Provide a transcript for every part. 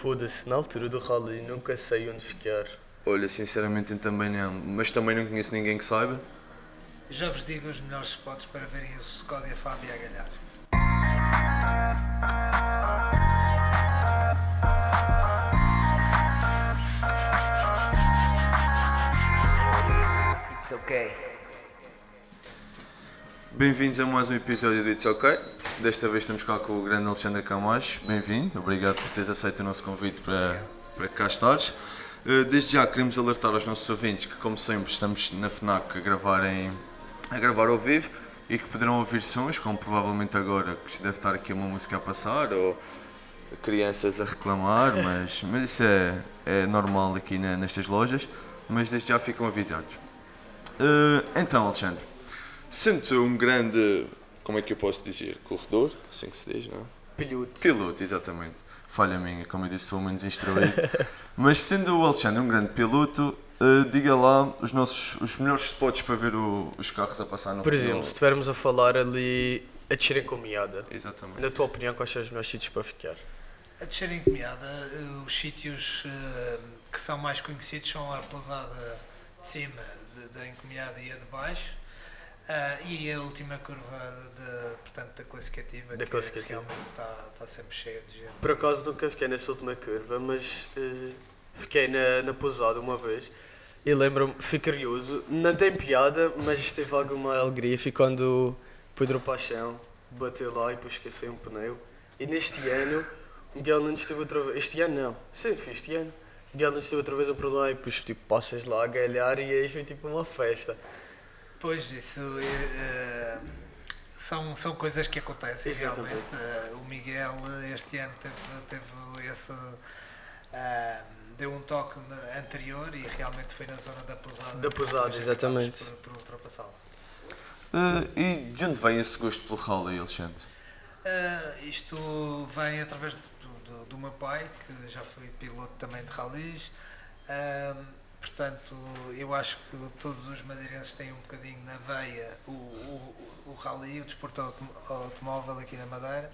Foda-se, na altura do rally nunca sei onde ficar. Olha, sinceramente eu também não, mas também não conheço ninguém que saiba. Já vos digo os melhores spots para verem o Scott e a Fábio a galhar. It's okay. Bem-vindos a mais um episódio do It's OK. Desta vez estamos cá com o grande Alexandre Camacho. Bem-vindo, obrigado por teres aceito o nosso convite para, para cá estares. Eh, Desde já queremos alertar aos nossos ouvintes que, como sempre, estamos na FNAC a gravar, em, a gravar ao vivo e que poderão ouvir sons, como provavelmente agora, que deve estar aqui uma música a passar ou crianças a reclamar, mas, mas isso é, é normal aqui na- nestas lojas. Mas desde já ficam avisados. Eh, então, Alexandre, sendo um grande, como é que eu posso dizer, corredor, assim que se diz, não é? Piloto. Piloto, exatamente. Falha minha, como eu disse, sou menos instruído. Mas sendo o Alexandre um grande piloto, eh, diga lá os nossos os melhores spots para ver o- os carros a passar no Por no- exemplo, se estivermos a falar ali a descerem com miada, Exatamente. na tua opinião, quais são os melhores sítios para ficar? A descer em Comiada, eh, os sítios eh, que são mais conhecidos são a pousada de cima da encomiada e a de baixo. Ah, e a última curva de, portanto, da classificativa, Da que classificativa. realmente está, está sempre cheia de gente. Por acaso nunca fiquei nessa última curva, mas eh, fiquei na, na pousada uma vez e lembro-me, fui curioso, não tem piada, mas teve alguma alegria. Foi quando o Pedro Paixão bateu lá e depois esqueceu um pneu. E neste ano, o Miguel Nunes esteve outra vez. Este ano não, sim, foi este ano. O Miguel Nunes esteve outra vez a por lá e depois tipo, passas lá a galhar e aí foi tipo uma festa. Pois, isso eh, são, são coisas que acontecem Exatamente. realmente. Eh, o Miguel este ano teve, teve esse. ah, deu um toque anterior e realmente foi na zona da pousada. Da pousada, exatamente. Por, por ultrapassá-lo. E de onde vem esse gosto pelo rally, Alexandre? Isto vem através do, do, do meu pai, que já foi piloto também de ralis. Portanto, eu acho que todos os madeirenses têm um bocadinho na veia o, o, o rally, o desporto autom- automóvel aqui na Madeira.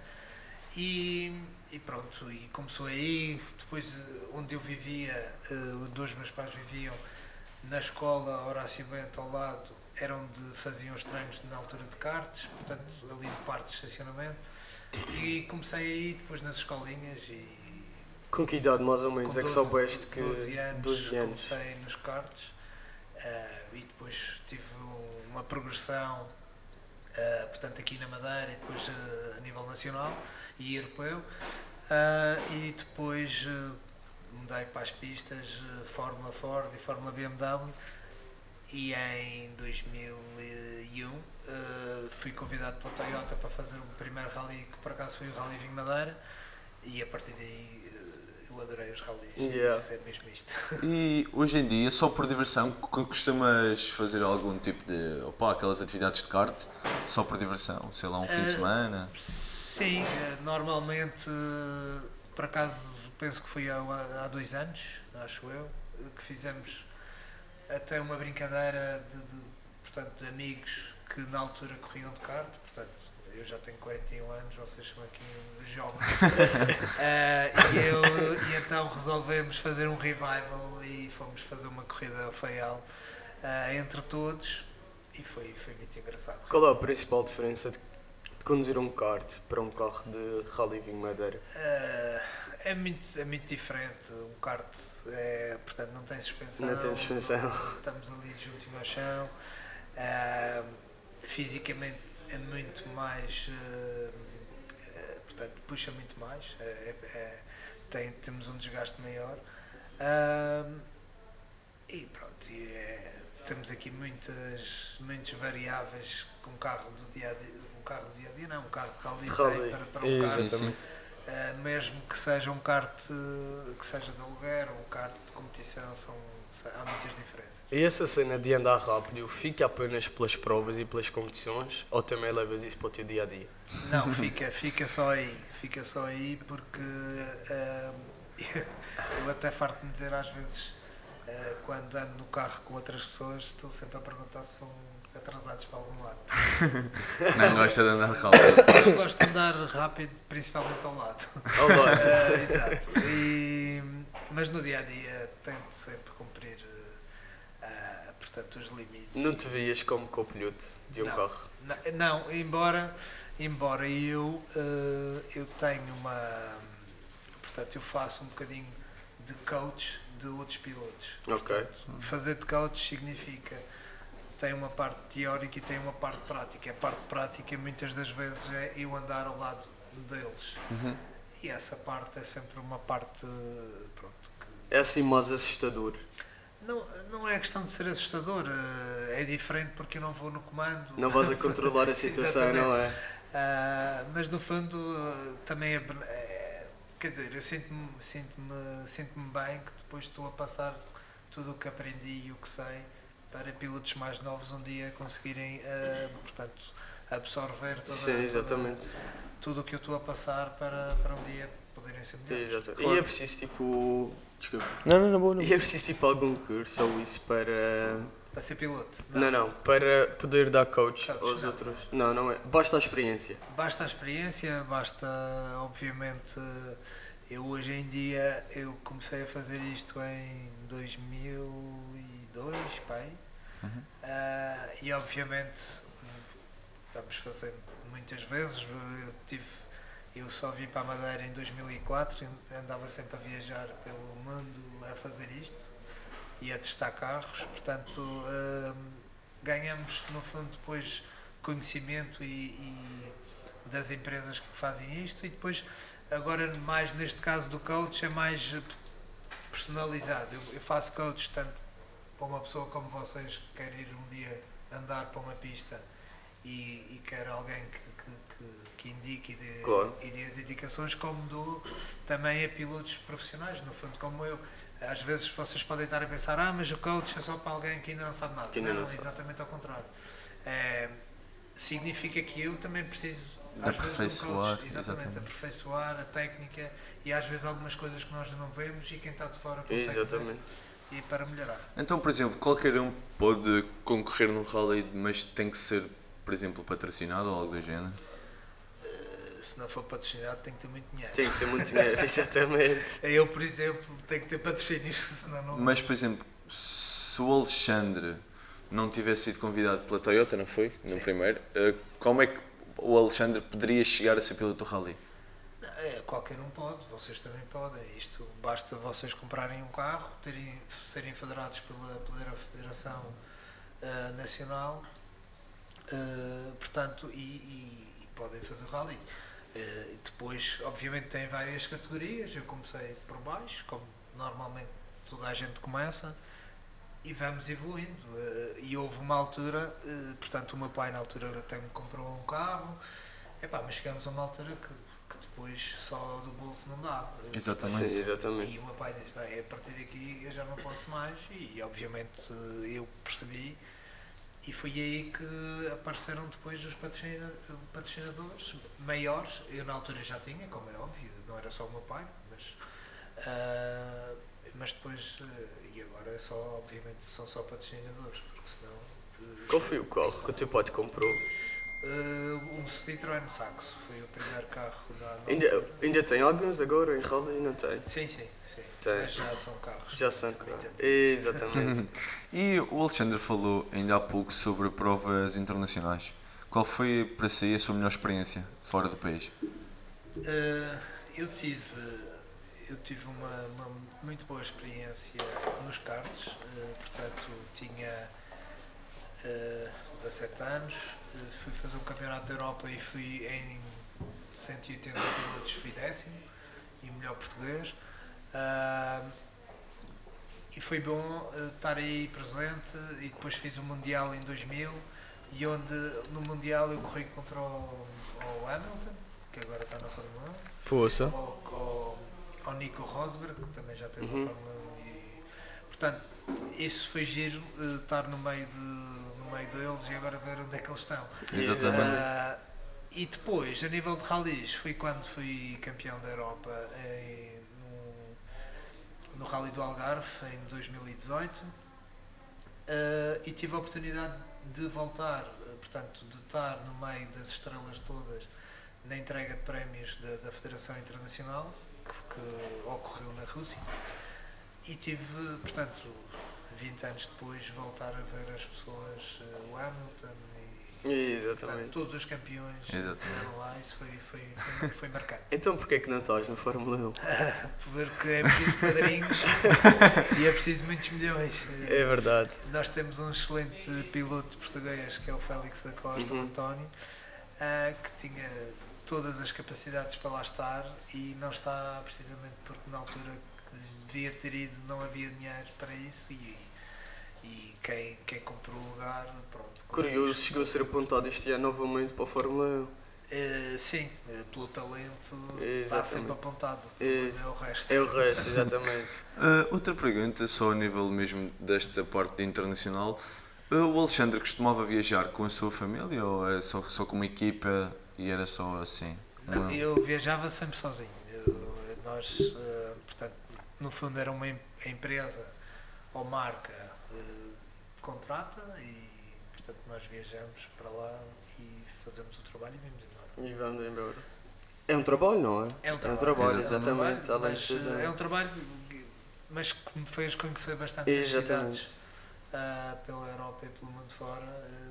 E, e pronto, e começou aí. Depois, onde eu vivia, eh, dois meus pais viviam na escola Horácio Bento ao lado, era onde faziam os treinos na altura de karts, portanto, ali no parque de estacionamento. E comecei aí depois nas escolinhas e Com que idade mais ou menos com é que 12 soubeste que 12 anos, 12 anos. comecei nos karts eh, e depois tive uma progressão eh, portanto aqui na Madeira e depois eh, a nível nacional e europeu e depois mudei para as pistas Fórmula Ford e Fórmula BMW e em 2001 eh, fui convidado pela Toyota para fazer o primeiro rally que por acaso foi o Rally Vinho Madeira e a partir daí eu adorei os rallies Yeah. isso é mesmo isto E hoje em dia, só por diversão, costumas fazer algum tipo de. opa, aquelas atividades de kart, só por diversão? Sei lá, um fim de Eh, semana? Sim, eh, normalmente, por acaso, penso que foi há, há dois anos, acho eu, que fizemos até uma brincadeira de, de, portanto, de amigos que na altura corriam de kart, portanto, eu já tenho 41 anos, vocês são aqui jovens. Eh, e, eu, e então resolvemos fazer um revival e fomos fazer uma corrida ao Faial eh, entre todos e foi, foi muito engraçado. Qual é a principal diferença de, de conduzir um kart para um carro de rally vinho madeira? Eh, é, muito, é muito diferente. Um kart é, portanto, não tem suspensão. Não tem suspensão. Estamos ali juntinho ao chão. Eh, fisicamente é muito mais. eh, eh, portanto, puxa muito mais. É, é- é- tem, temos um desgaste maior. E pronto, e temos aqui muitas, muitas variáveis que um carro do dia a dia, um carro do dia a dia, não, um carro de rally, De tem rally. para, para um sim. Uh, mesmo que seja um kart uh, que seja de aluguer ou um kart de competição, são, há muitas diferenças. E essa cena de andar rápido fica apenas pelas provas e pelas competições ou também levas isso para o teu dia a dia? Não, fica, fica só aí, fica só aí porque uh, eu até farto-me dizer às vezes, uh, quando ando no carro com outras pessoas, estou sempre a perguntar se vão atrasados para algum lado. Não gosta de andar rápido. Eu gosto de andar rápido, principalmente ao lado. Ao lado. Ah, exato. E- mas no dia a dia tento sempre cumprir ah, portanto, os limites. Não te vias como co-piloto de um Não. carro. Não, não, embora, embora eu, eh, eu tenho uma. Portanto, eu faço um bocadinho de coach de outros pilotos. Ok. Portanto, fazer de coach significa. Tem uma parte teórica e tem uma parte prática. A parte prática, muitas das vezes, é eu andar ao lado deles. E essa parte é sempre uma parte. Pronto, que É assim mais assustador. não, não é questão de ser assustador, eh, é diferente porque eu não vou no comando. Não vais a controlar a situação, não é? Ah, mas no fundo ah, também é, é- quer dizer, eu sinto-me sinto-me sinto-me bem que depois estou a passar tudo o que aprendi e o que sei para pilotos mais novos um dia conseguirem ah, portanto absorver toda, Sim, toda- exatamente. Tudo o que eu estou a passar para, para um dia poderem ser melhores. Exatamente. Claro. E é preciso tipo. Desculpa. Não, não, não, boa, não. E é preciso tipo algum curso ou isso para. Para ser piloto. Não, não, para poder dar coach Coach, aos não. outros. Não, não é. Basta a experiência. Basta a experiência, basta, obviamente, eu hoje em dia, eu comecei a fazer isto em 2002, pai, Ah, e obviamente vamos fazendo muitas vezes, eu tive, eu só vim para a Madeira em 2004, e andava sempre a viajar pelo mundo a fazer isto e a testar carros, portanto ah, ganhamos no fundo depois conhecimento e, e das empresas que fazem isto. E depois agora mais neste caso do coach é mais personalizado. Eu, eu faço coach tanto para uma pessoa como vocês que quer ir um dia andar para uma pista e, e quer alguém que, que, que, que indique e dê, Claro. e dê as indicações, como dou também a pilotos profissionais, no fundo, como eu. Às vezes vocês podem estar a pensar, ah, mas o coach é só para alguém que ainda não sabe nada. Que ainda não, não sabe. exatamente ao contrário. É, significa que eu também preciso às vezes, de um Aperfeiçoar, coach, exatamente, exatamente. aperfeiçoar a técnica e às vezes algumas coisas que nós não vemos e quem está de fora consegue Exatamente. ver e para melhorar. Então, por exemplo, qualquer um pode concorrer num rally, mas tem que ser, por exemplo, patrocinado ou algo do género? Se não for patrocinado tem que ter muito dinheiro. Tem que ter muito dinheiro, exatamente. Eu, por exemplo, tenho que ter patrocínios, senão não. Mas, por exemplo, se o Alexandre não tivesse sido convidado pela Toyota, não foi? No Sim. primeiro, eh, como é que o Alexandre poderia chegar a ser piloto do rally? É, qualquer um pode, vocês também podem. Isto basta vocês comprarem um carro, terem, serem federados pela, pela Federação ah, Nacional, ah, portanto, e, e- e podem fazer o rally. E depois, obviamente, tem várias categorias. Eu comecei por baixo, como normalmente toda a gente começa, e vamos evoluindo. Ah, e houve uma altura, portanto, o meu pai na altura até me comprou um carro, Epá, mas chegamos a uma altura que, que depois só do bolso não dá. Exatamente. Sim, exatamente. E o meu pai disse, bem, a partir daqui eu já não posso mais e obviamente eu percebi e foi aí que apareceram depois os patrocina- patrocinadores maiores, eu na altura já tinha, como é óbvio, não era só o meu pai, mas, ah, mas depois, ah, e agora é só, obviamente são só patrocinadores, porque senão... ah, Qual foi o carro que o teu pai comprou? Ah, um Citroën Saxo, foi o primeiro carro da... Ainda, ainda tem alguns agora em rally? Não tem. Sim, sim, sim. Tem. Mas já são carros. Já são. antigos. Exatamente. E o Alexandre falou ainda há pouco sobre provas internacionais. Qual foi para si a sua melhor experiência fora do país? Uh, eu tive, eu tive uma, uma muito boa experiência nos karts, uh, portanto tinha uh, 17 anos, uh, fui fazer um campeonato da Europa e fui em 180 pilotos, fui décimo e melhor português. Uh, e foi bom estar aí presente e depois fiz o Mundial em 2000 e onde no Mundial eu corri contra o, o Hamilton, que agora está na Fórmula 1, Poça. ao, ao, ao Nico Rosberg, que também já teve Uhum. na Fórmula 1 e portanto isso foi giro uh, estar no meio, de, no meio deles e agora ver onde é que eles estão. Exatamente. Ah, e depois, a nível de rallies, foi quando fui campeão da Europa em, no, no Rally do Algarve em 2018 Ah, e tive a oportunidade de voltar, eh, portanto, de estar no meio das estrelas todas na entrega de prémios da, da Federação Internacional, que, que ocorreu na Rússia, e tive, portanto, 20 anos depois, voltar a ver as pessoas, eh, o Hamilton e portanto, Exatamente. todos os campeões Exatamente. lá, isso foi, foi, foi, foi marcante. Então porquê que não estás na Fórmula 1? Porque é preciso padrinhos e é preciso muitos milhões. É verdade. Nós temos um excelente piloto português que é o Félix da Costa, o Uhum. António, ah, que tinha todas as capacidades para lá estar e não está precisamente porque na altura devia ter ido não havia dinheiro para isso e, e quem, quem comprou o lugar, pronto. Curioso, chegou a ser apontado este ano novamente para a Fórmula 1. Eh, sim, eh, pelo talento está sempre apontado. Problema é o resto. É o resto, exatamente. Uh, outra pergunta, só a nível mesmo desta parte de internacional. Uh, o Alexandre costumava viajar com a sua família ou é só, só com uma equipa e era só assim? Não, eu viajava sempre sozinho. Eu- nós, no fundo era uma empresa ou marca eh, contrata e, portanto, nós viajamos para lá e fazemos o trabalho e vimos embora. E vamos embora. É um trabalho, não é? É um É um trabalho, trabalho, é um exatamente. trabalho, além mas, de tudo, eh, é um trabalho, mas que me fez conhecer bastante Exatamente. as cidades ah, pela Europa e pelo mundo fora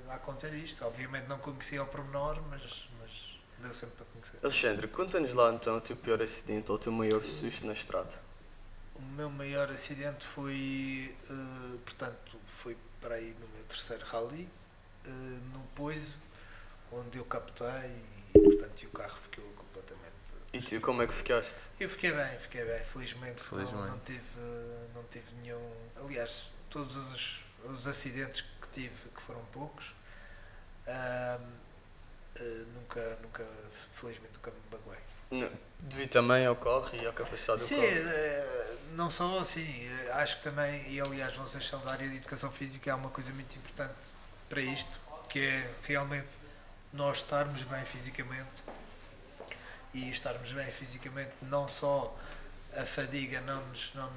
eh, à conta disto. Obviamente não conhecia ao pormenor, mas, mas deu sempre para conhecer. Alexandre, conta-nos lá então o teu pior acidente ou o teu maior susto na estrada. O meu maior acidente foi, eh, portanto, foi para aí no meu terceiro rally, eh, no Poiso, onde eu captei e, portanto, e o carro ficou completamente... E tu, como é que ficaste? Eu fiquei bem, fiquei bem, felizmente, Não, Felizmente. não, tive, não tive nenhum... Aliás, todos os, os acidentes que tive, que foram poucos, eh, nunca, nunca, felizmente, nunca me baguei. Não, devido também ao carro e à capacidade do Sim, carro. eh, não só assim, eh, acho que também, e aliás vocês são da área de educação física, há uma coisa muito importante para isto, que é realmente nós estarmos bem fisicamente e estarmos bem fisicamente não só a fadiga não nos não,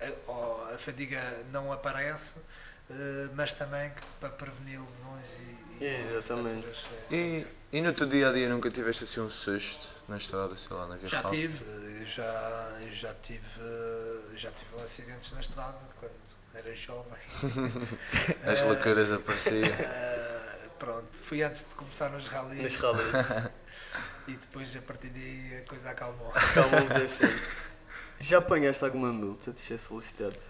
a, ou a fadiga não aparece, eh, mas também que para prevenir lesões e, e Exatamente. eh, E, e no teu dia a dia nunca tiveste assim um susto na estrada, sei lá, na via Já tive, eu já, já tive, eh, já tive um acidentes na estrada quando era jovem. As Eh, loucuras apareciam. eh, pronto, fui antes de começar nos rallies Nas rallies. e depois a partir daí a coisa acalmou. Um assim. Já apanhaste alguma multa de excesso velocidade?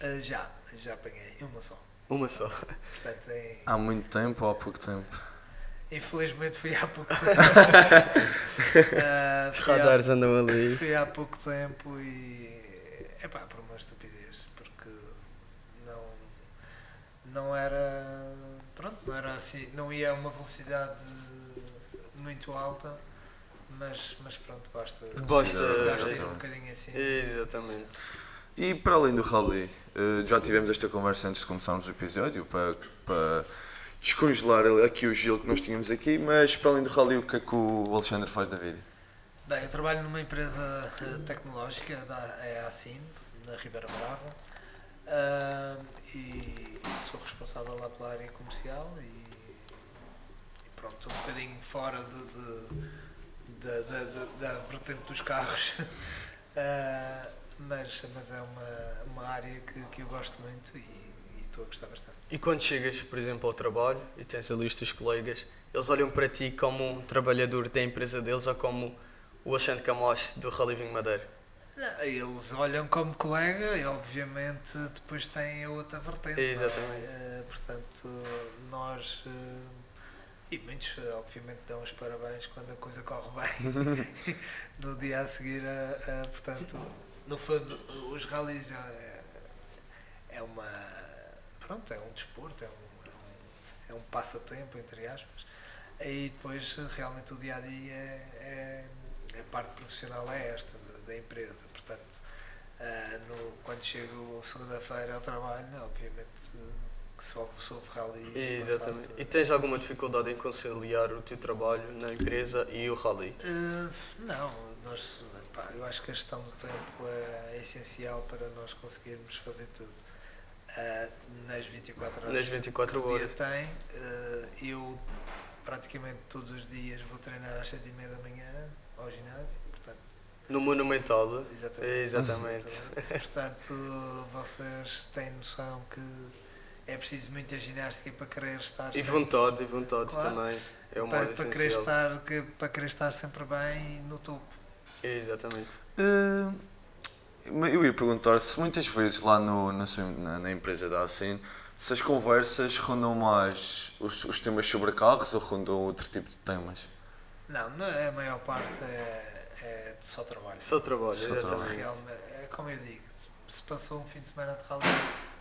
Eh, já, já apanhei uma só. Uma só. Portanto, em- Há muito tempo ou há pouco tempo? Infelizmente fui há pouco tempo. Eh, Os há- radares andam ali. Fui há pouco tempo e. É pá, por uma estupidez, porque não. Não era. Pronto, não era assim. Não ia a uma velocidade muito alta, mas, mas pronto, basta. Basta- Basta ir Exatamente. um bocadinho assim. Exatamente. E para além do rally, eh, já tivemos esta conversa antes de começarmos o episódio para, para descongelar aqui o gelo que nós tínhamos aqui, mas para além do rally, o que é que o Alexandre faz da vida? Bem, eu trabalho numa empresa eh, tecnológica, é a Assim, na Ribeira Brava, ah, e sou responsável lá pela área comercial e, e pronto, um bocadinho fora de, de- da, da, vertente dos carros, Ah, mas, mas é uma, uma área que, que eu gosto muito e estou a gostar bastante. E quando chegas, por exemplo, ao trabalho e tens ali os teus colegas, eles olham para ti como um trabalhador da empresa deles ou como o Alexandre Camacho do Rally Vinho Madeira? Não, Eles olham como colega e obviamente depois têm a outra vertente. é? Exatamente. Eh, portanto, nós eh, e muitos eh, obviamente dão os parabéns quando a coisa corre bem. no dia a seguir, a, a, portanto, no fundo, os rallies é, é uma pronto, é um desporto, é um, é um, é um passatempo entre aspas. Aí depois realmente o dia a dia é, é a parte profissional é esta da, da empresa. Portanto, ah, no, quando chego segunda-feira ao trabalho, obviamente que só soube rally. Exatamente. passado- E tens alguma dificuldade em conciliar o teu trabalho na empresa e o rally? Uh, não, nós, pá, eu acho que a gestão do tempo é, é essencial para nós conseguirmos fazer tudo. Ah, nas 24 horas Nas 24 que o dia tem. Ah, eu praticamente todos os dias vou treinar às 6 e meia da manhã ao ginásio, portanto, No Monumental. exatamente. Exatamente. Portanto, vocês têm noção que é preciso muita ginástica para querer estar E sempre- vontade, e vontade Claro. também. É o para, para, querer estar, que- para querer estar sempre bem no topo. Exatamente. Eh, eu ia perguntar se muitas vezes lá no, na, sua- na, na empresa da Assim, se as conversas rondam mais os, os temas sobre carros ou rondam outro tipo de temas? Não, não é- a maior parte é, é de só trabalho. Só trabalho, Só exatamente. Realmente, é como eu digo, se passou um fim de semana de rally,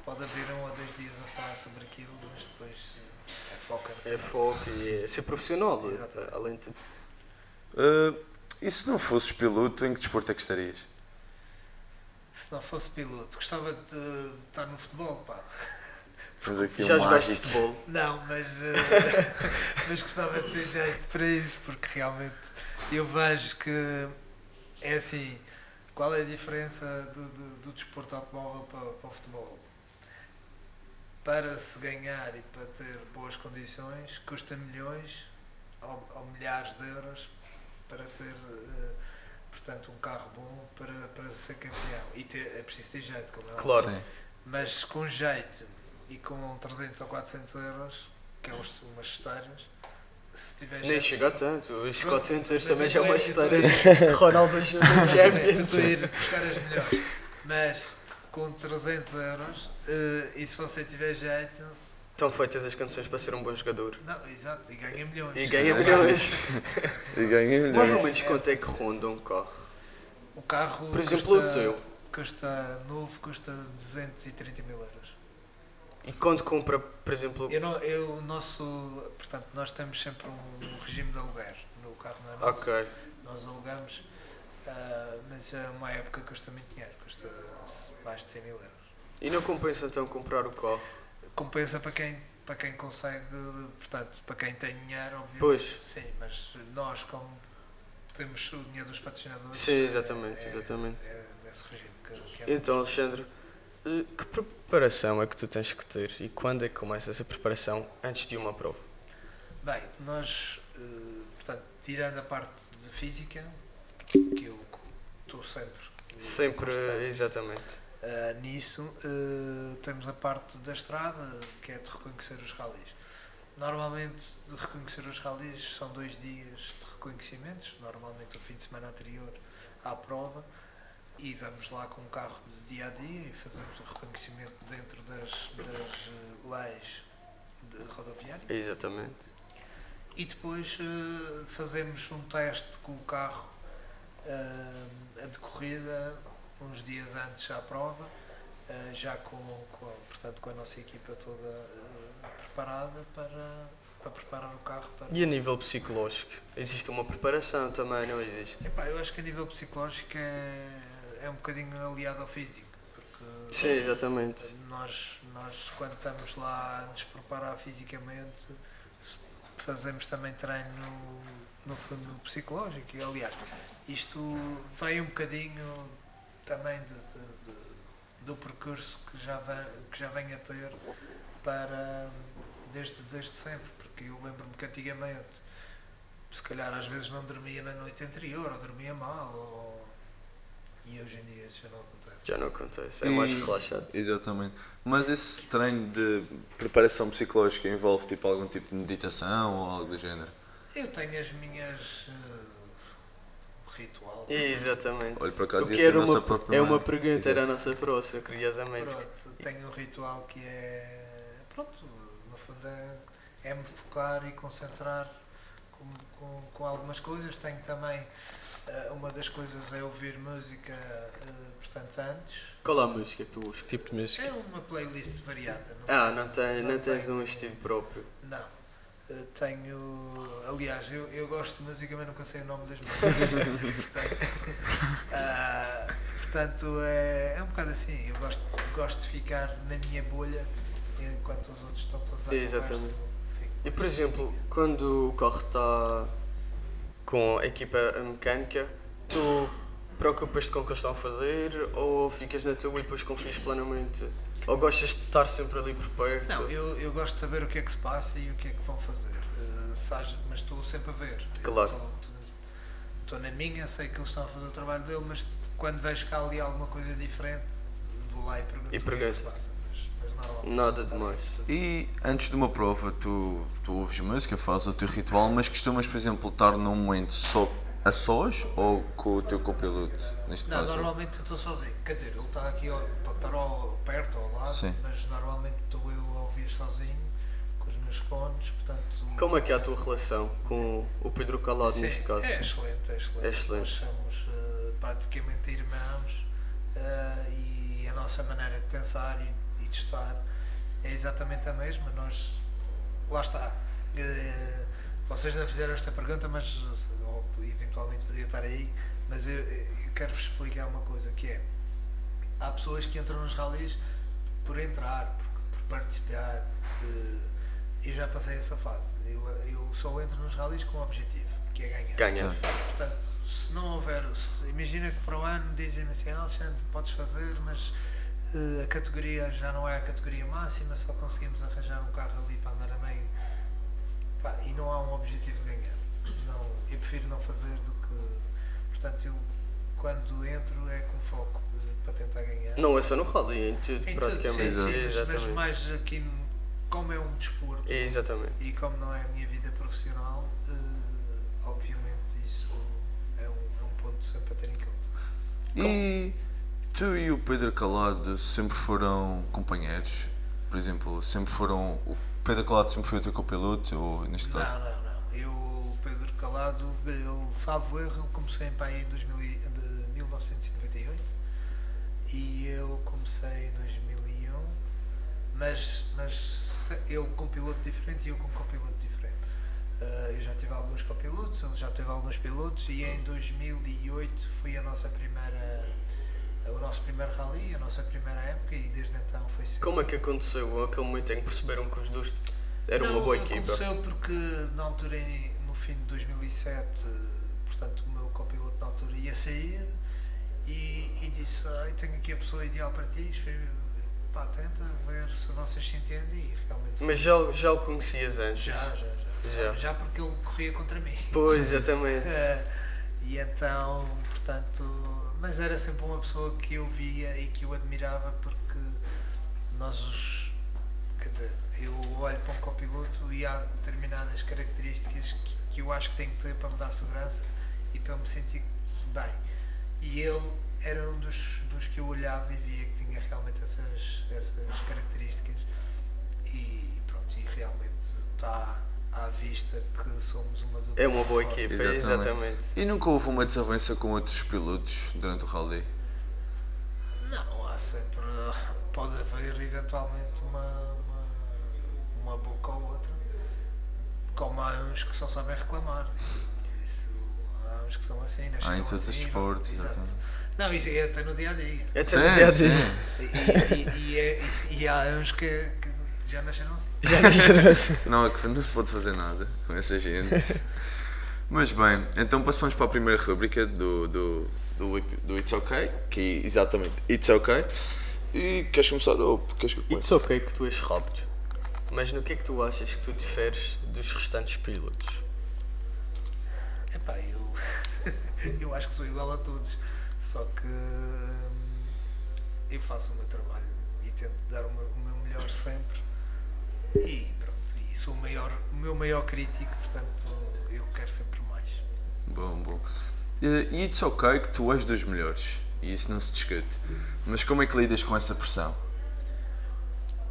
pode haver um ou dois dias a falar sobre aquilo, mas depois eh, é foca. É foco e é ser profissional, Exatamente. além de Eh, e se não fosses piloto, em que desporto é que estarias? Se não fosse piloto, gostava de estar no futebol, pá. Já um jogaste mágico. futebol? Não, mas, eh, mas gostava de ter jeito para isso, porque realmente eu vejo que é assim, qual é a diferença do, do, do desporto automóvel para, para o futebol? Para se ganhar e para ter boas condições, custa milhões ou, ou milhares de euros para ter, eh, portanto, um carro bom para, para ser campeão. E ter, é preciso ter jeito, como é. Claro. Sim. Mas com jeito e com 300 ou 400 euros, que é uns- umas histórias, se tiver Nem jeito. chega a tanto. Os Pronto, 400 euros também eu já é uma história. Ronaldo ajuda Exatamente, Champions. ir buscar as melhores. Mas com 300 euros, eh, e se você tiver jeito, Estão feitas as condições para ser um bom jogador. não, exato, e ganha milhões. E ganha milhões. E. Mais ou menos quanto é que ronda um carro? O carro, Por exemplo, custa, o teu. custa novo, custa 230 mil euros. E quando compra, por exemplo, Eu não, eu, o nosso, portanto, nós temos sempre um regime de aluguer. No carro não é nosso. ok, nós alugamos, ah, mas a uma época custa muito dinheiro, custa mais de 100 mil euros. e não compensa então comprar o carro? Compensa para quem, para quem consegue, portanto, para quem tem dinheiro, obviamente. Pois. Sim, mas nós, como temos o dinheiro dos patrocinadores, Sim, é- exatamente, é, exatamente. É nesse regime que, que é Então, Alexandre, eh, que preparação é que tu tens que ter e quando é que começa essa preparação antes de uma prova? Bem, nós, eh, portanto, tirando a parte de física, que eu estou sempre. Sempre, constante, exatamente. Uh, nisso uh, temos a parte da estrada, que é de reconhecer os ralis. Normalmente, de reconhecer os ralis são dois dias de reconhecimentos, normalmente o fim de semana anterior à prova, e vamos lá com o carro de dia a dia e fazemos o reconhecimento dentro das, das uh, leis de rodoviárias. Exatamente. E depois uh, fazemos um teste com o carro de corrida uns dias antes à prova, uh, já com, com, a- portanto, com a nossa equipa toda uh, preparada para, para preparar o carro para. E a nível psicológico? Existe uma preparação também, não existe? Epá, eu acho que a nível psicológico é, é um bocadinho aliado ao físico, porque Sim, exatamente. nós, nós quando estamos lá a nos preparar fisicamente fazemos também treino no fundo psicológico e aliás isto vem um bocadinho também de, de- de- do percurso que já vem, que já vem a ter para desde, desde sempre, porque eu lembro-me que antigamente se calhar às vezes não dormia na noite anterior ou dormia mal ou, e hoje em dia isso já não acontece. Já não acontece, é mais E- relaxado. Exatamente. Mas esse treino de preparação psicológica envolve tipo algum tipo de meditação ou algo do género? Eu tenho as minhas uh, ritual. Exatamente. Olha, por acaso O ia que ser era a nossa uma, própria é uma mãe. pergunta, era a nossa próxima, curiosamente. Pronto, tenho um ritual que é. Pronto, no fundo é, é me focar e concentrar com, com, com algumas coisas. Tenho também. eh, uma das coisas é ouvir música, eh, portanto, antes. Qual é a música que tu usas? Que tipo de música? É uma playlist variada. Não, Ah, não, tem, não Não tens tenho. um estilo próprio. não. Eh, tenho. Aliás, eu, eu gosto de música, mas nunca sei o nome das músicas. portanto, ah, portanto, é, é um bocado assim. Eu gosto, gosto de ficar na minha bolha enquanto os outros estão todos a Exatamente. conversa, E por exemplo, quando o carro está com a equipa mecânica, tu preocupas-te com o que eles estão a fazer ou ficas na tua e depois confias plenamente? Ou gostas de estar sempre ali por perto? Não, eu, eu gosto de saber o que é que se passa e o que é que vão fazer. Sabes, mas estou sempre a ver. Claro. Estou, na minha, sei que eles estão a fazer o trabalho dele, mas quando vejo cá ali alguma coisa diferente, vou lá e pergunto E o que é que se pergunto. passa. Mas, Nada está demais. E antes de uma prova, tu, tu ouves música, fazes o teu ritual, mas costumas, por exemplo, estar num momento só a sós ou com o teu copiloto, neste Não, caso? normalmente eu estou sozinho. Quer dizer, ele está aqui, pode estar ao, perto ou ao lado, Sim. mas normalmente estou eu a ouvir sozinho, com os meus fones, portanto. Como é que é a tua relação com o Pedro Calado Sim, neste caso? É excelente, é excelente. É excelente. Nós somos eh, praticamente irmãos eh, e a nossa maneira de pensar e, e de estar é exatamente a mesma. Nós, lá está. eh, vocês não fizeram esta pergunta, mas ou, eventualmente podia estar aí, mas eu, eu quero-vos explicar uma coisa que é há pessoas que entram nos rallies por entrar, por, por participar. eu já passei essa fase. Eu, eu só entro nos rallies com um objetivo, que é ganhar. Ganhar. Portanto, se não houver. se- imagina que para o ano dizem-me assim: Alexandre, podes fazer, mas eh, a categoria já não é a categoria máxima, só conseguimos arranjar um carro ali para andar a meio. Pá, e não há um objetivo de ganhar. Não, eu prefiro não fazer do que. Portanto, eu quando entro é com foco eh, para tentar ganhar. Não é só no rally, em tudo Em tudo, praticamente. sim, sim, mas- Exatamente. mas mais aqui, como é um desporto Exatamente. e como não é a minha vida profissional, eh, obviamente isso é um, é um ponto sempre a ter em conta. E tu e o Pedro Calado sempre foram companheiros? Por exemplo, sempre foram. O Pedro Calado sempre foi o teu copiloto, ou neste caso? Não, não, não. Eu, o Pedro Calado, ele, salvo erro, ele começou em Pai em 2000 e- de 1998 e eu comecei em 2001, mas, mas ele com piloto diferente e eu com copiloto diferente. Ah, eu já tive alguns copilotos, ele já teve alguns pilotos e em 2008 foi a nossa primeira, o nosso primeiro rally, a nossa primeira época e desde então foi sempre. Como é que aconteceu aquele momento em que perceberam que os dois eram Não, uma boa equipa? aconteceu porque na altura, no fim de 2007, portanto, o meu copiloto na altura ia sair e, e disse: ah, tenho aqui a pessoa ideal para ti, pá, tenta ver se vocês se entendem e realmente foi. Mas já, já o conhecias antes? já, já, já, Já. já, porque ele corria contra mim. Pois, exatamente. E então, portanto, mas era sempre uma pessoa que eu via e que eu admirava porque nós, os- dizer, eu olho para um copiloto e há determinadas características que, que eu acho que tem que ter para me dar segurança e para me sentir bem. E ele era um dos, dos que eu olhava e via que tinha realmente essas, essas características e pronto, e realmente está à vista que somos uma dupla É uma boa equipa, Exatamente. exatamente. E nunca houve uma desavença com outros pilotos durante o rally? Não, há sempre. Pode haver eventualmente uma, uma, uma boca ou outra. Como há uns que só sabem reclamar. Isso, há uns que são assim, Há nasceram em todos os assim, esportes, exato. exatamente. Não, isso é até no dia a dia. Até Sim, no dia a dia. E, e, e, é- e há uns que, que já nasceram assim. Não, é que não se pode fazer nada com essa gente. Mas bem, então passamos para a primeira rubrica do, do, do, do It's OK, que é exatamente It's OK. E queres começar ou queres que? It's ok que tu és rápido, mas no que é que tu achas que tu diferes dos restantes pilotos? Epá, eu, eu acho que sou igual a todos, só que hum, eu faço o meu trabalho e tento dar o meu, o meu melhor sempre e pronto, e sou o, maior, o meu maior crítico, portanto eu quero sempre mais. Bom, bom. E It's OK que tu és dos melhores, e isso não se discute. Mas como é que lidas com essa pressão?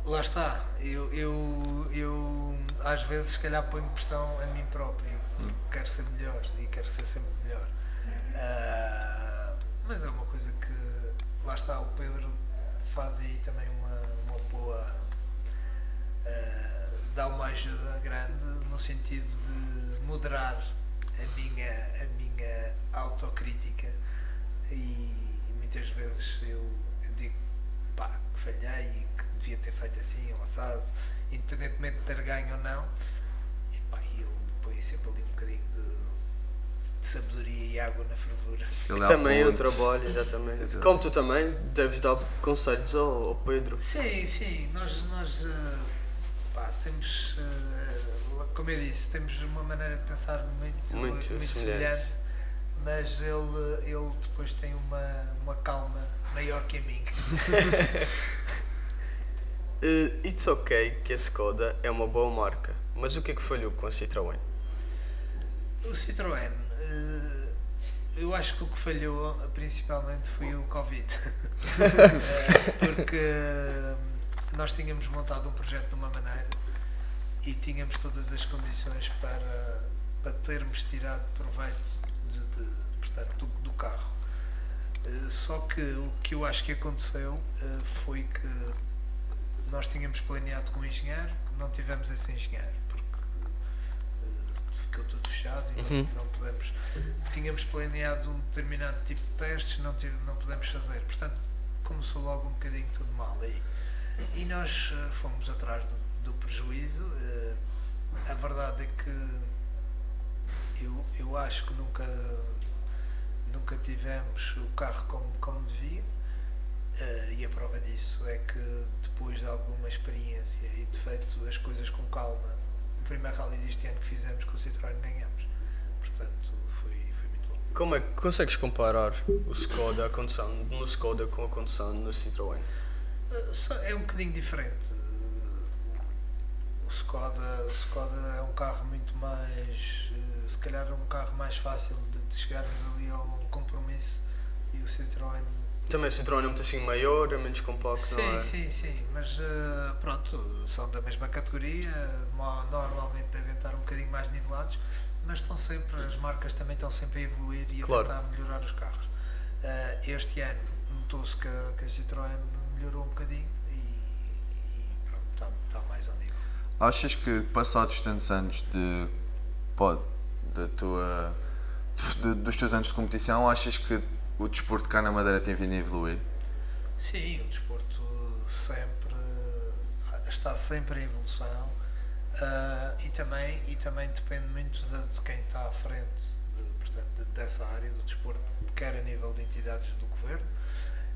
Lá está, eu, eu, eu às vezes se calhar ponho pressão a mim próprio, porque quero ser melhor e quero ser sempre melhor. Ah, mas é uma coisa que, lá está, o Pedro faz aí também uma, uma boa. Ah, dá uma ajuda grande no sentido de moderar a minha, a minha autocrítica e, e muitas vezes eu, eu digo pá, que falhei e que devia ter feito assim, ou assado, independentemente de ter ganho ou não, e pá, ele põe sempre ali um bocadinho de, de sabedoria e água na fervura. Ele é Também eu trabalho, exatamente. Exato. Como tu também, deves dar conselhos ao, ao Pedro. Sim, sim, nós, nós eh, pá, temos, eh, como eu disse, temos uma maneira de pensar muito, Muito semelhante. semelhante. mas ele, ele depois tem uma, uma calma maior que a mim. Uh, it's ok que a Skoda é uma boa marca, mas o que é que falhou com a Citroën? O Citroën, eh, eu acho que o que falhou principalmente foi o Covid. Eh, Porque nós tínhamos montado um projeto de uma maneira e tínhamos todas as condições para, para termos tirado proveito de, de, portanto, do, do carro. Eh, Só que o que eu acho que aconteceu eh, foi que nós tínhamos planeado com o engenheiro, não tivemos esse engenheiro, porque eh, ficou tudo fechado e Uhum. não, não podemos. Tínhamos planeado um determinado tipo de testes, não, tive, não podemos fazer. Portanto, começou logo um bocadinho tudo mal aí. E nós eh, fomos atrás do, do prejuízo. eh, a verdade é que eu, eu acho que nunca, nunca tivemos o carro como, como devia. Eh, e a prova disso é que depois de alguma experiência e de feito as coisas com calma, o primeiro rally deste ano que fizemos com o Citroën ganhamos. Portanto, foi, foi muito bom. Como é que consegues comparar o Skoda, a condução no Skoda com a condução no Citroën? Só- É um bocadinho diferente. O Skoda, o Skoda é um carro muito mais. uh, Se calhar é um carro mais fácil de, de chegarmos ali ao compromisso e o Citroën. Também o Citroën é um assim maior, é menos compacto, Sim, não é? sim, sim, mas uh, pronto, são da mesma categoria, normalmente devem estar um bocadinho mais nivelados, mas estão sempre, as marcas também estão sempre a evoluir e a Claro. tentar melhorar os carros. Este ano notou-se que, que a Citroën melhorou um bocadinho e, e pronto, está, está mais ao nível. Achas que passados tantos anos de, pode, da tua, de- dos teus anos de competição, achas que o desporto cá na Madeira tem vindo a evoluir? Sim, o desporto sempre está sempre em evolução ah, e, também, e também depende muito de, de quem está à frente de- portanto, de- dessa área do desporto, quer a nível de entidades do governo,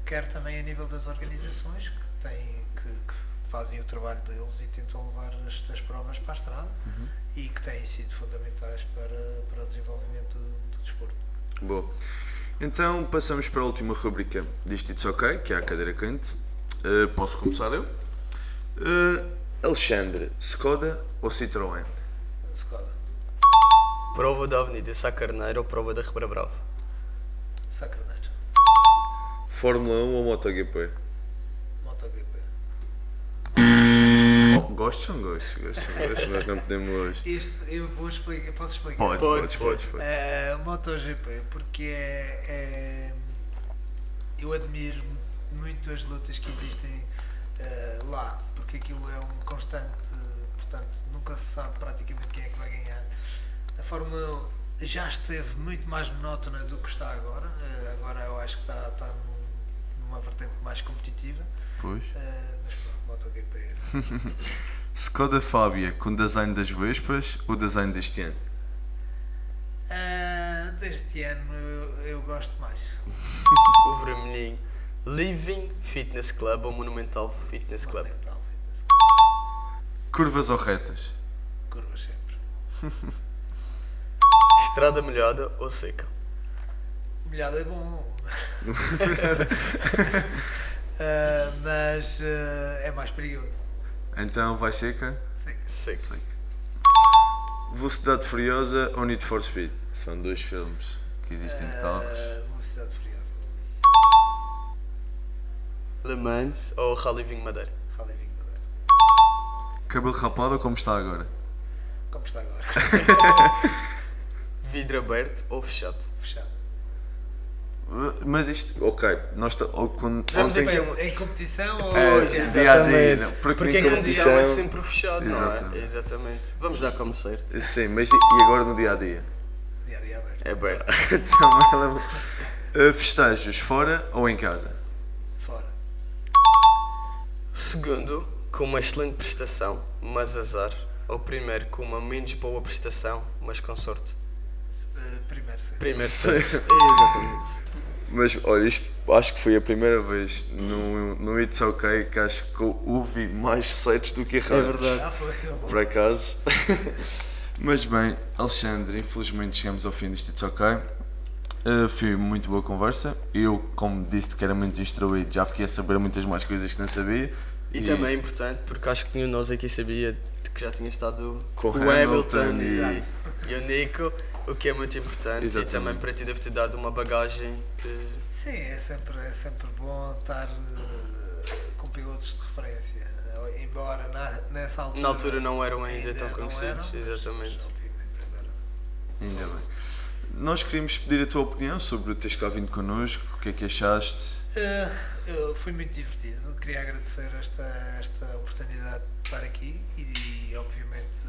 quer também a nível das organizações que, têm, que, que fazem o trabalho deles e tentam levar as, as provas para a estrada e que têm sido fundamentais para, para o desenvolvimento do, do desporto. Boa. Então passamos para a última rubrica disto It's Ok, que é a cadeira quente. Uh, posso começar eu? Uh, Alexandre, Skoda ou Citroën? Skoda, Prova da Avenida Sá Carneiro ou prova da Rebra Brava? Sacraneiro, Fórmula 1 ou MotoGP? MotoGP. Oh, são gostos, gostos são gostos, nós não podemos hoje. Isto eu vou explicar, posso explicar? Pode, Pode, pode, pode. pode. Eh, MotoGP, porque é, é- eu admiro muito as lutas que existem eh, lá, porque aquilo é um constante, portanto, nunca se sabe praticamente quem é que vai ganhar. A Fórmula 1 já esteve muito mais monótona do que está agora, eh, agora eu acho que está, está num- numa vertente mais competitiva, Pois. eh, mas pronto, MotoGP é assim. Skoda Fábia com design das Vespas ou design deste ano? Ah, deste ano eu, eu gosto mais. O vermelhinho. Living Fitness Club ou Monumental Fitness Club? Mental fitness. Curvas ou retas? Curvas sempre. Estrada molhada ou seca? Molhado é bom. Ah, mas ah, é mais perigoso. Então vai seca? Seca. Seca. Velocidade Furiosa ou Need for Speed? São dois filmes que existem de carros. Ah, velocidade furiosa. Le Mans ou Rally Vinho Madeira? Rally Vinho Madeira. Cabelo rapado ou como está agora? Como está agora? Vidro aberto ou fechado? Fechado. Uh, Mas isto, ok, nós quando, Vamos ontem- em competição ou É, sim, dia dia, não, porque Porque em a condição é competição- sempre fechado, não é? Exatamente. Exatamente. Vamos dar como certo. Sim, mas e agora no dia a dia? dia a dia aberto. É aberto. Também leva- Uh, Festejos fora ou em casa? Fora. Segundo, com uma excelente prestação, mas azar. Ou primeiro, com uma menos boa prestação, mas com sorte. Ah, primeiro, primeiro set. Primeiro Sim. Exatamente. Mas olha, isto acho que foi a primeira vez no, no It's OK que acho que eu ouvi mais sets do que errados. É verdade. Ah, foi. Por acaso. Mas bem, Alexandre, infelizmente chegamos ao fim deste It's OK. Uh, foi muito boa conversa. Eu, como disse que era muito instruído, já fiquei a saber muitas mais coisas que não sabia. E, também é importante, porque acho que nenhum de nós aqui sabia que já tinha estado Com o Hamilton, Hamilton e, e o Nico, o que é muito importante. Exatamente. E também para ti deve ter dado uma bagagem. eh, Sim, é sempre, é sempre bom estar eh, com pilotos de referência. Eh, Embora na, nessa altura. na altura não eram ainda, tão não conhecidos. eram, exatamente. mas obviamente agora. Ainda bem. Nós queríamos pedir a tua opinião sobre teres cá vindo connosco, o que é que achaste? Eh, eu- foi muito divertido. Queria agradecer esta, esta oportunidade de estar aqui e, obviamente,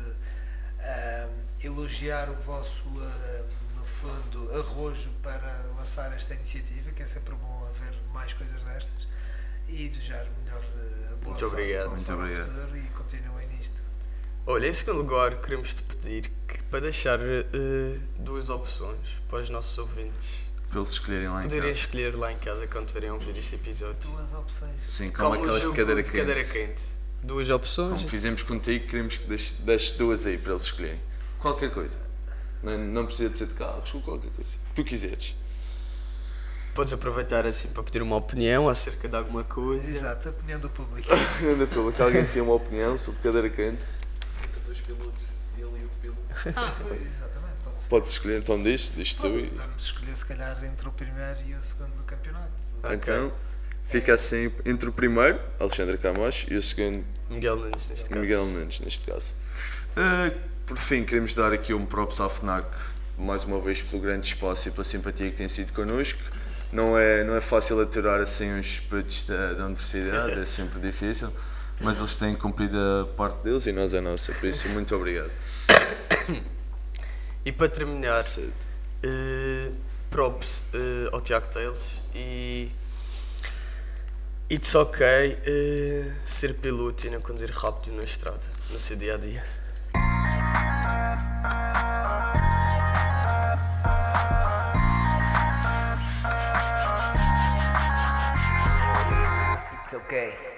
eh, elogiar o vosso, eh, no fundo, arrojo para lançar esta iniciativa, que é sempre bom haver mais coisas destas, e desejar melhor eh, boa Muito sorte obrigado. Muito obrigado. futuro e continuem nisto. Olha, em segundo lugar, queremos te pedir que, para deixar eh, duas opções para os nossos ouvintes. Para eles escolherem lá em Poderiam casa. escolher lá em casa quando tiverem a ouvir este episódio. Duas opções. Sim, como, o aquelas de cadeira de quente. cadeira quente. Duas opções. Como fizemos contigo, queremos que deixes, deixes duas aí para eles escolherem. Qualquer coisa. Não, não precisa de ser de carros, ou qualquer coisa. Tu quiseres. Podes aproveitar assim para pedir uma opinião acerca de alguma coisa. Exato, a opinião do público. Anda pelo que alguém tinha uma opinião sobre cadeira quente. Entre dois pilotos, ele e outro piloto. ah, pois, exatamente, pode ser. Podes escolher então diz, diz tu Vamos, e... vamos escolher se calhar entre o primeiro e o segundo do campeonato. Ok. Então, fica assim entre o primeiro, Alexandre Camões, e o segundo, Miguel Nunes, neste caso. Miguel Nunes, neste caso. Ah, por fim, queremos dar aqui um props à FNAC, mais uma vez pelo grande espaço e pela simpatia que tem sido connosco. Não é, não é fácil aturar assim os putos da, da universidade, é sempre difícil, mas eles têm cumprido a parte deles e nós a nossa, por isso muito obrigado. E para terminar, eh, props eh, ao Tiago Teles e it's ok eh, ser piloto e não conduzir rápido na estrada, no seu dia a dia. It's okay.